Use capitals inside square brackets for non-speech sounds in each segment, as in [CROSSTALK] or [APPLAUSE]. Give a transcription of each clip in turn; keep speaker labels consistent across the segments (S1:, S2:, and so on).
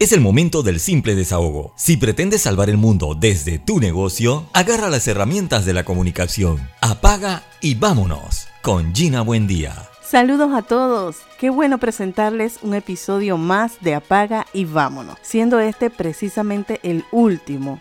S1: Es el momento del simple desahogo. Si pretendes salvar el mundo desde tu negocio, agarra las herramientas de la comunicación. Apaga y vámonos con Gina Buendía.
S2: Saludos a todos. Qué bueno presentarles un episodio más de Apaga y vámonos, siendo este precisamente el último.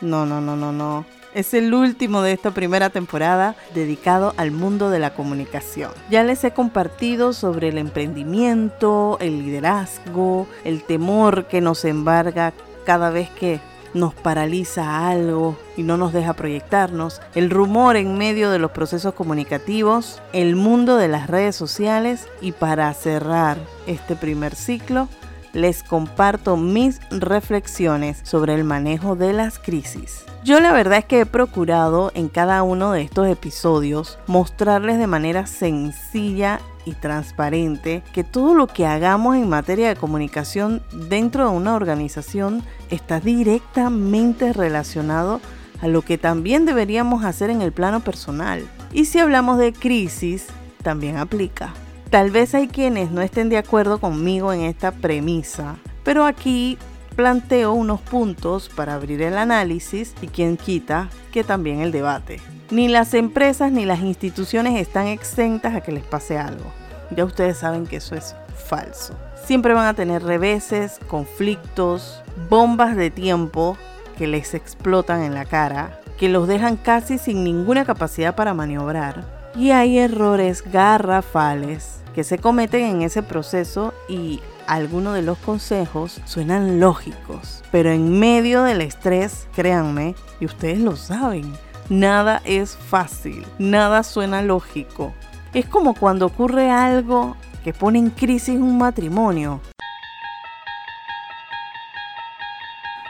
S2: No, no, no, no, no. Es el último de esta primera temporada dedicado al mundo de la comunicación. Ya les he compartido sobre el emprendimiento, el liderazgo, el temor que nos embarga cada vez que nos paraliza algo y no nos deja proyectarnos, el rumor en medio de los procesos comunicativos, el mundo de las redes sociales y para cerrar este primer ciclo, les comparto mis reflexiones sobre el manejo de las crisis. Yo la verdad es que he procurado en cada uno de estos episodios mostrarles de manera sencilla y transparente que todo lo que hagamos en materia de comunicación dentro de una organización está directamente relacionado a lo que también deberíamos hacer en el plano personal. Y si hablamos de crisis, también aplica. Tal vez hay quienes no estén de acuerdo conmigo en esta premisa, pero aquí planteo unos puntos para abrir el análisis y quien quita que también el debate. Ni las empresas ni las instituciones están exentas a que les pase algo. Ya ustedes saben que eso es falso. Siempre van a tener reveses, conflictos, bombas de tiempo que les explotan en la cara, que los dejan casi sin ninguna capacidad para maniobrar. Y hay errores garrafales que se cometen en ese proceso y algunos de los consejos suenan lógicos, pero en medio del estrés, créanme, y ustedes lo saben, nada es fácil, nada suena lógico. Es como cuando ocurre algo que pone en crisis un matrimonio.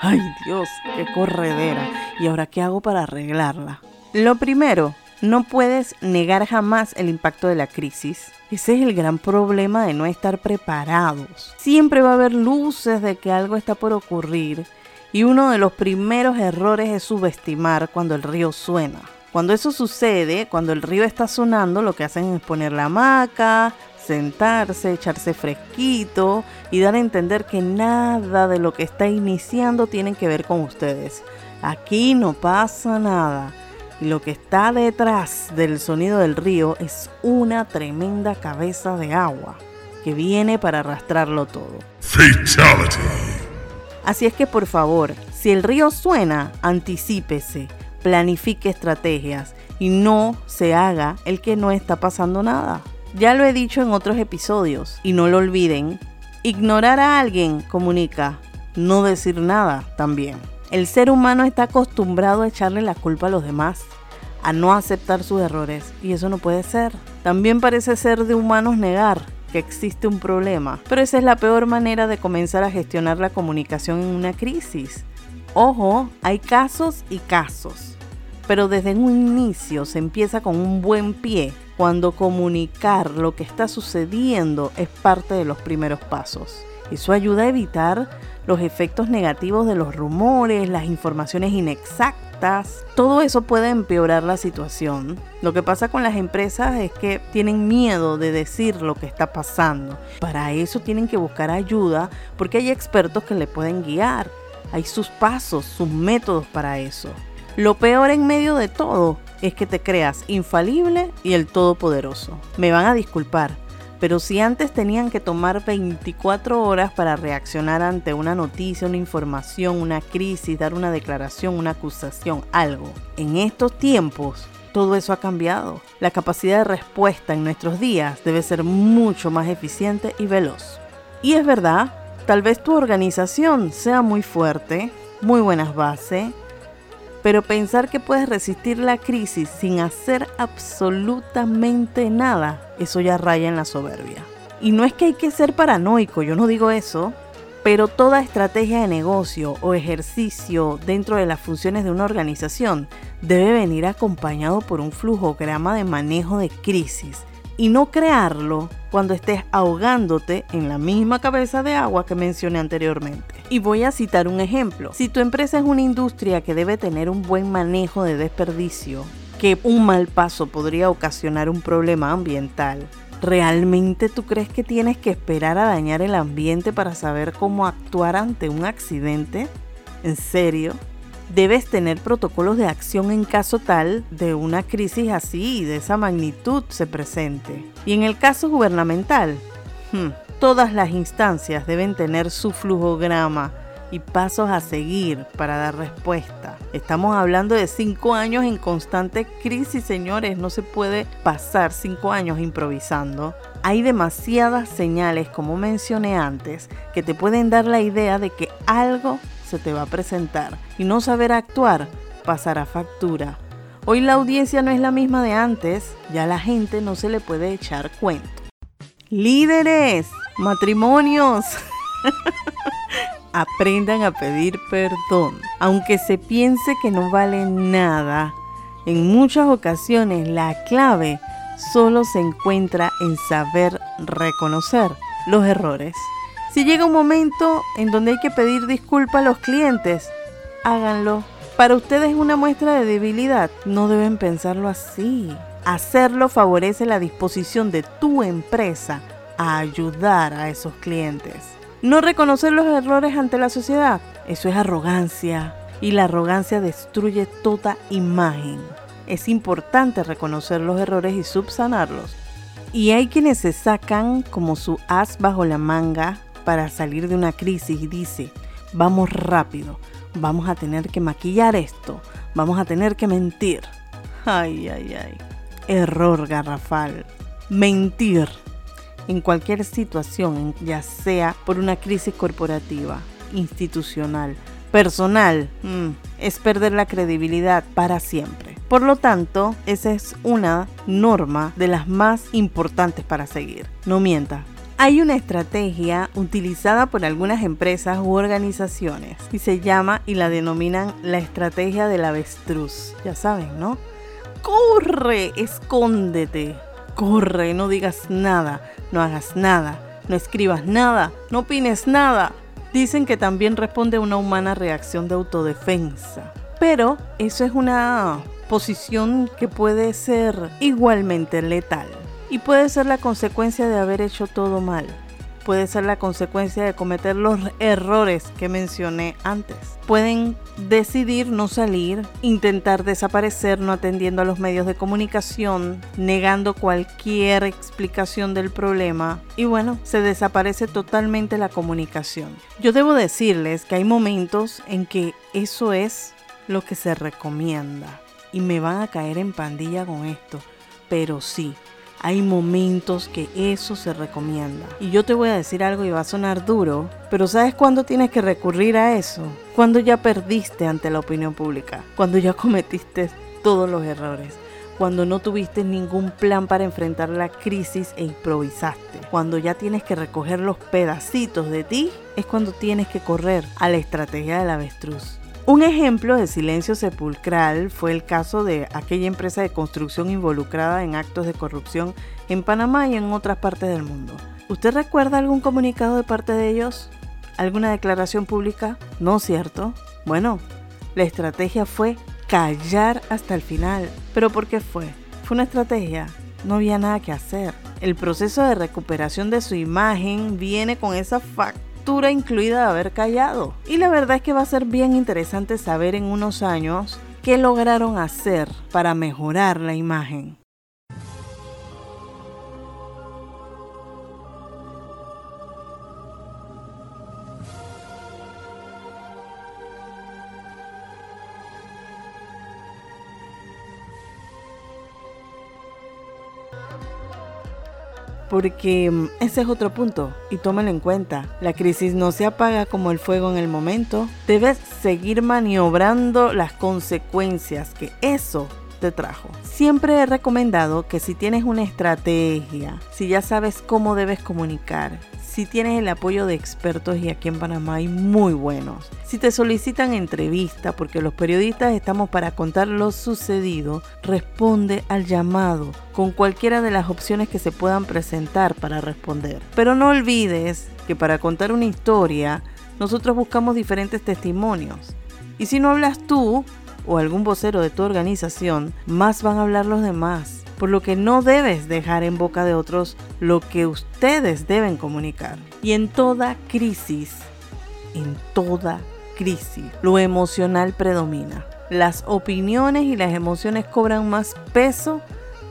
S2: Ay Dios, qué corredera. ¿Y ahora qué hago para arreglarla? Lo primero, no puedes negar jamás el impacto de la crisis. Ese es el gran problema de no estar preparados. Siempre va a haber luces de que algo está por ocurrir y uno de los primeros errores es subestimar cuando el río suena. Cuando eso sucede, cuando el río está sonando, lo que hacen es poner la hamaca, sentarse, echarse fresquito y dar a entender que nada de lo que está iniciando tiene que ver con ustedes. Aquí no pasa nada. Y lo que está detrás del sonido del río es una tremenda cabeza de agua que viene para arrastrarlo todo. Fatality. Así es que por favor, si el río suena, anticípese, planifique estrategias y no se haga el que no está pasando nada. Ya lo he dicho en otros episodios y no lo olviden, ignorar a alguien comunica, no decir nada también. El ser humano está acostumbrado a echarle la culpa a los demás, a no aceptar sus errores, y eso no puede ser. También parece ser de humanos negar que existe un problema, pero esa es la peor manera de comenzar a gestionar la comunicación en una crisis. Ojo, hay casos y casos, pero desde un inicio se empieza con un buen pie cuando comunicar lo que está sucediendo es parte de los primeros pasos. Eso ayuda a evitar los efectos negativos de los rumores, las informaciones inexactas. Todo eso puede empeorar la situación. Lo que pasa con las empresas es que tienen miedo de decir lo que está pasando. Para eso tienen que buscar ayuda porque hay expertos que le pueden guiar. Hay sus pasos, sus métodos para eso. Lo peor en medio de todo es que te creas infalible y el todopoderoso. Me van a disculpar pero si antes tenían que tomar 24 horas para reaccionar ante una noticia, una información, una crisis, dar una declaración, una acusación, algo, en estos tiempos todo eso ha cambiado. La capacidad de respuesta en nuestros días debe ser mucho más eficiente y veloz. Y es verdad, tal vez tu organización sea muy fuerte, muy buenas bases, pero pensar que puedes resistir la crisis sin hacer absolutamente nada, eso ya raya en la soberbia. Y no es que hay que ser paranoico, yo no digo eso, pero toda estrategia de negocio o ejercicio dentro de las funciones de una organización debe venir acompañado por un flujograma de manejo de crisis y no crearlo cuando estés ahogándote en la misma cabeza de agua que mencioné anteriormente. Y voy a citar un ejemplo. Si tu empresa es una industria que debe tener un buen manejo de desperdicio, que un mal paso podría ocasionar un problema ambiental, ¿Realmente tú crees que tienes que esperar a dañar el ambiente para saber cómo actuar ante un accidente? ¿En serio? Debes tener protocolos de acción en caso tal de una crisis así y de esa magnitud se presente. Y en el caso gubernamental, hmm, todas las instancias deben tener su flujograma y pasos a seguir para dar respuesta. Estamos hablando de cinco años en constante crisis, señores. No se puede pasar cinco años improvisando. Hay demasiadas señales, como mencioné antes, que te pueden dar la idea de que algo se te va a presentar y no saber actuar pasará factura. Hoy la audiencia no es la misma de antes, ya la gente no se le puede echar cuento. Líderes, matrimonios. [LAUGHS] aprendan a pedir perdón. Aunque se piense que no vale nada, en muchas ocasiones la clave solo se encuentra en saber reconocer los errores. Si llega un momento en donde hay que pedir disculpas a los clientes, háganlo. Para ustedes es una muestra de debilidad, no deben pensarlo así. Hacerlo favorece la disposición de tu empresa a ayudar a esos clientes. No reconocer los errores ante la sociedad, eso es arrogancia y la arrogancia destruye toda imagen. Es importante reconocer los errores y subsanarlos. Y hay quienes se sacan como su as bajo la manga para salir de una crisis dice, vamos rápido, vamos a tener que maquillar esto, vamos a tener que mentir. Ay, ay, ay. Error garrafal. Mentir en cualquier situación, ya sea por una crisis corporativa, institucional, personal, mm, es perder la credibilidad para siempre. Por lo tanto, esa es una norma de las más importantes para seguir. No mienta. Hay una estrategia utilizada por algunas empresas u organizaciones y se llama y la denominan la estrategia del avestruz. Ya saben, ¿no? Corre, escóndete, corre, no digas nada, no hagas nada, no escribas nada, no opines nada. Dicen que también responde a una humana reacción de autodefensa. Pero eso es una posición que puede ser igualmente letal y puede ser la consecuencia de haber hecho todo mal puede ser la consecuencia de cometer los errores que mencioné antes. Pueden decidir no salir, intentar desaparecer no atendiendo a los medios de comunicación, negando cualquier explicación del problema y bueno, se desaparece totalmente la comunicación. Yo debo decirles que hay momentos en que eso es lo que se recomienda y me van a caer en pandilla con esto, pero sí, hay momentos que eso se recomienda. Y yo te voy a decir algo y va a sonar duro, pero ¿sabes cuándo tienes que recurrir a eso? Cuando ya perdiste ante la opinión pública, cuando ya cometiste todos los errores, cuando no tuviste ningún plan para enfrentar la crisis e improvisaste, cuando ya tienes que recoger los pedacitos de ti, es cuando tienes que correr a la estrategia del avestruz. Un ejemplo de silencio sepulcral fue el caso de aquella empresa de construcción involucrada en actos de corrupción en Panamá y en otras partes del mundo. ¿Usted recuerda algún comunicado de parte de ellos? ¿Alguna declaración pública? No, ¿cierto? Bueno, la estrategia fue callar hasta el final. ¿Pero por qué fue? Fue una estrategia. No había nada que hacer. El proceso de recuperación de su imagen viene con esa incluida de haber callado. Y la verdad es que va a ser bien interesante saber en unos años qué lograron hacer para mejorar la imagen. Porque mm, ese es otro punto y tómalo en cuenta. La crisis no se apaga como el fuego en el momento. Debes seguir maniobrando las consecuencias que eso te trajo. Siempre he recomendado que si tienes una estrategia, si ya sabes cómo debes comunicar, si tienes el apoyo de expertos y aquí en Panamá hay muy buenos. Si te solicitan entrevista, porque los periodistas estamos para contar lo sucedido, responde al llamado con cualquiera de las opciones que se puedan presentar para responder. Pero no olvides que para contar una historia, nosotros buscamos diferentes testimonios. Y si no hablas tú o algún vocero de tu organización, más van a hablar los demás. Por lo que no debes dejar en boca de otros lo que ustedes deben comunicar. Y en toda crisis, en toda crisis, lo emocional predomina. Las opiniones y las emociones cobran más peso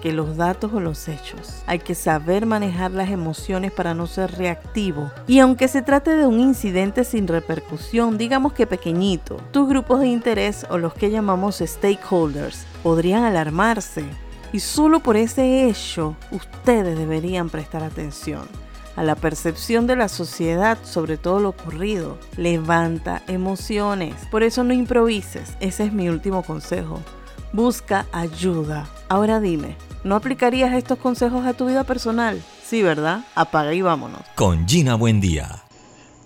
S2: que los datos o los hechos. Hay que saber manejar las emociones para no ser reactivo. Y aunque se trate de un incidente sin repercusión, digamos que pequeñito, tus grupos de interés o los que llamamos stakeholders podrían alarmarse. Y solo por ese hecho, ustedes deberían prestar atención a la percepción de la sociedad sobre todo lo ocurrido. Levanta emociones. Por eso no improvises. Ese es mi último consejo. Busca ayuda. Ahora dime, ¿no aplicarías estos consejos a tu vida personal? Sí, ¿verdad? Apaga y vámonos.
S1: Con Gina Buen Día.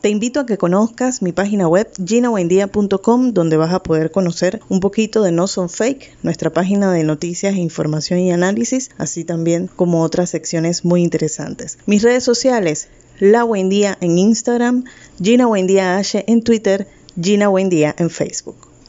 S2: Te invito a que conozcas mi página web ginabuendia.com donde vas a poder conocer un poquito de No Son Fake, nuestra página de noticias, información y análisis, así también como otras secciones muy interesantes. Mis redes sociales, La Buendía en Instagram, Gina en Twitter, Gina en Facebook.